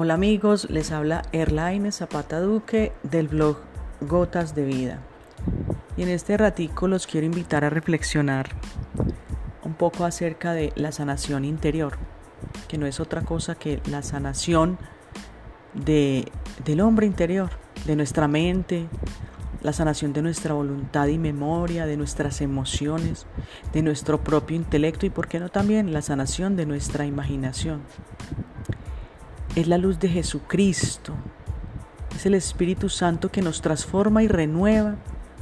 Hola amigos, les habla Erlaine Zapata Duque del blog Gotas de Vida. Y en este ratico los quiero invitar a reflexionar un poco acerca de la sanación interior, que no es otra cosa que la sanación de, del hombre interior, de nuestra mente, la sanación de nuestra voluntad y memoria, de nuestras emociones, de nuestro propio intelecto y, por qué no, también la sanación de nuestra imaginación es la luz de Jesucristo. Es el Espíritu Santo que nos transforma y renueva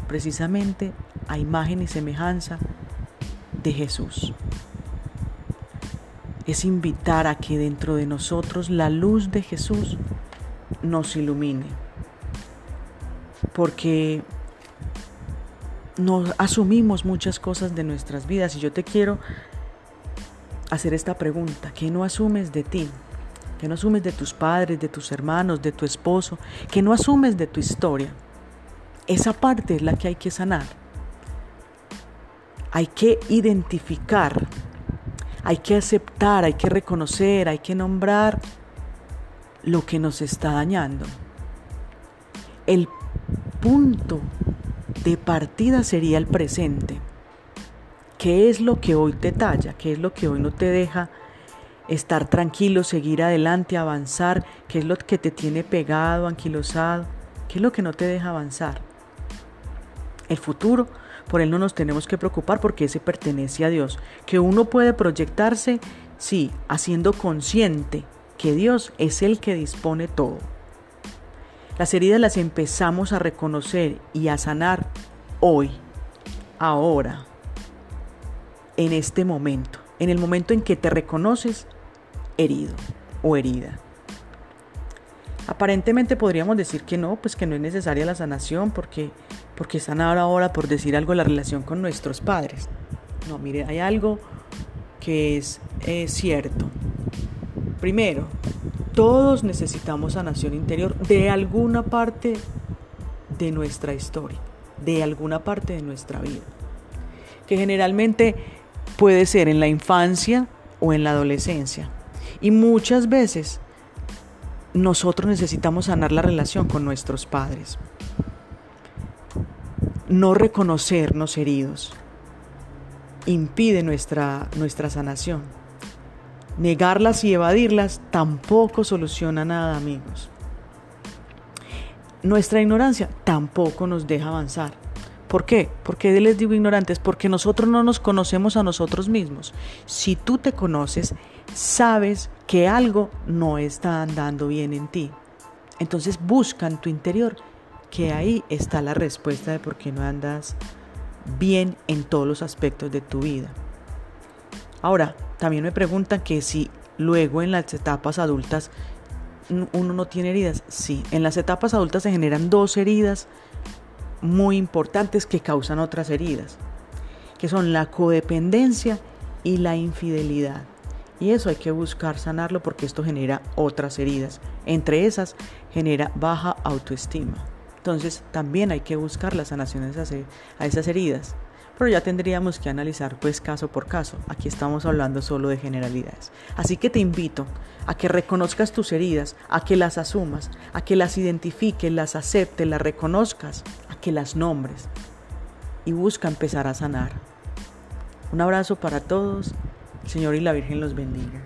precisamente a imagen y semejanza de Jesús. Es invitar a que dentro de nosotros la luz de Jesús nos ilumine. Porque nos asumimos muchas cosas de nuestras vidas y yo te quiero hacer esta pregunta, ¿qué no asumes de ti? Que no asumes de tus padres, de tus hermanos, de tu esposo, que no asumes de tu historia. Esa parte es la que hay que sanar. Hay que identificar, hay que aceptar, hay que reconocer, hay que nombrar lo que nos está dañando. El punto de partida sería el presente. ¿Qué es lo que hoy te talla? ¿Qué es lo que hoy no te deja? Estar tranquilo, seguir adelante, avanzar, qué es lo que te tiene pegado, anquilosado, qué es lo que no te deja avanzar. El futuro, por él no nos tenemos que preocupar porque ese pertenece a Dios. Que uno puede proyectarse, sí, haciendo consciente que Dios es el que dispone todo. Las heridas las empezamos a reconocer y a sanar hoy, ahora, en este momento. En el momento en que te reconoces herido o herida. Aparentemente podríamos decir que no, pues que no es necesaria la sanación porque, porque ahora, por decir algo, la relación con nuestros padres. No, mire, hay algo que es cierto. Primero, todos necesitamos sanación interior de alguna parte de nuestra historia, de alguna parte de nuestra vida, que generalmente puede ser en la infancia o en la adolescencia. Y muchas veces nosotros necesitamos sanar la relación con nuestros padres. No reconocernos heridos impide nuestra, nuestra sanación. Negarlas y evadirlas tampoco soluciona nada, amigos. Nuestra ignorancia tampoco nos deja avanzar. ¿Por qué? Porque les digo ignorantes, porque nosotros no nos conocemos a nosotros mismos. Si tú te conoces, sabes que algo no está andando bien en ti. Entonces busca en tu interior que ahí está la respuesta de por qué no andas bien en todos los aspectos de tu vida. Ahora, también me preguntan que si luego en las etapas adultas uno no tiene heridas. Sí, en las etapas adultas se generan dos heridas muy importantes que causan otras heridas, que son la codependencia y la infidelidad. Y eso hay que buscar sanarlo porque esto genera otras heridas. Entre esas genera baja autoestima. Entonces también hay que buscar las sanaciones a esas heridas. Pero ya tendríamos que analizar pues caso por caso. Aquí estamos hablando solo de generalidades. Así que te invito a que reconozcas tus heridas, a que las asumas, a que las identifiques, las aceptes, las reconozcas, que las nombres y busca empezar a sanar. Un abrazo para todos. El Señor y la Virgen los bendiga.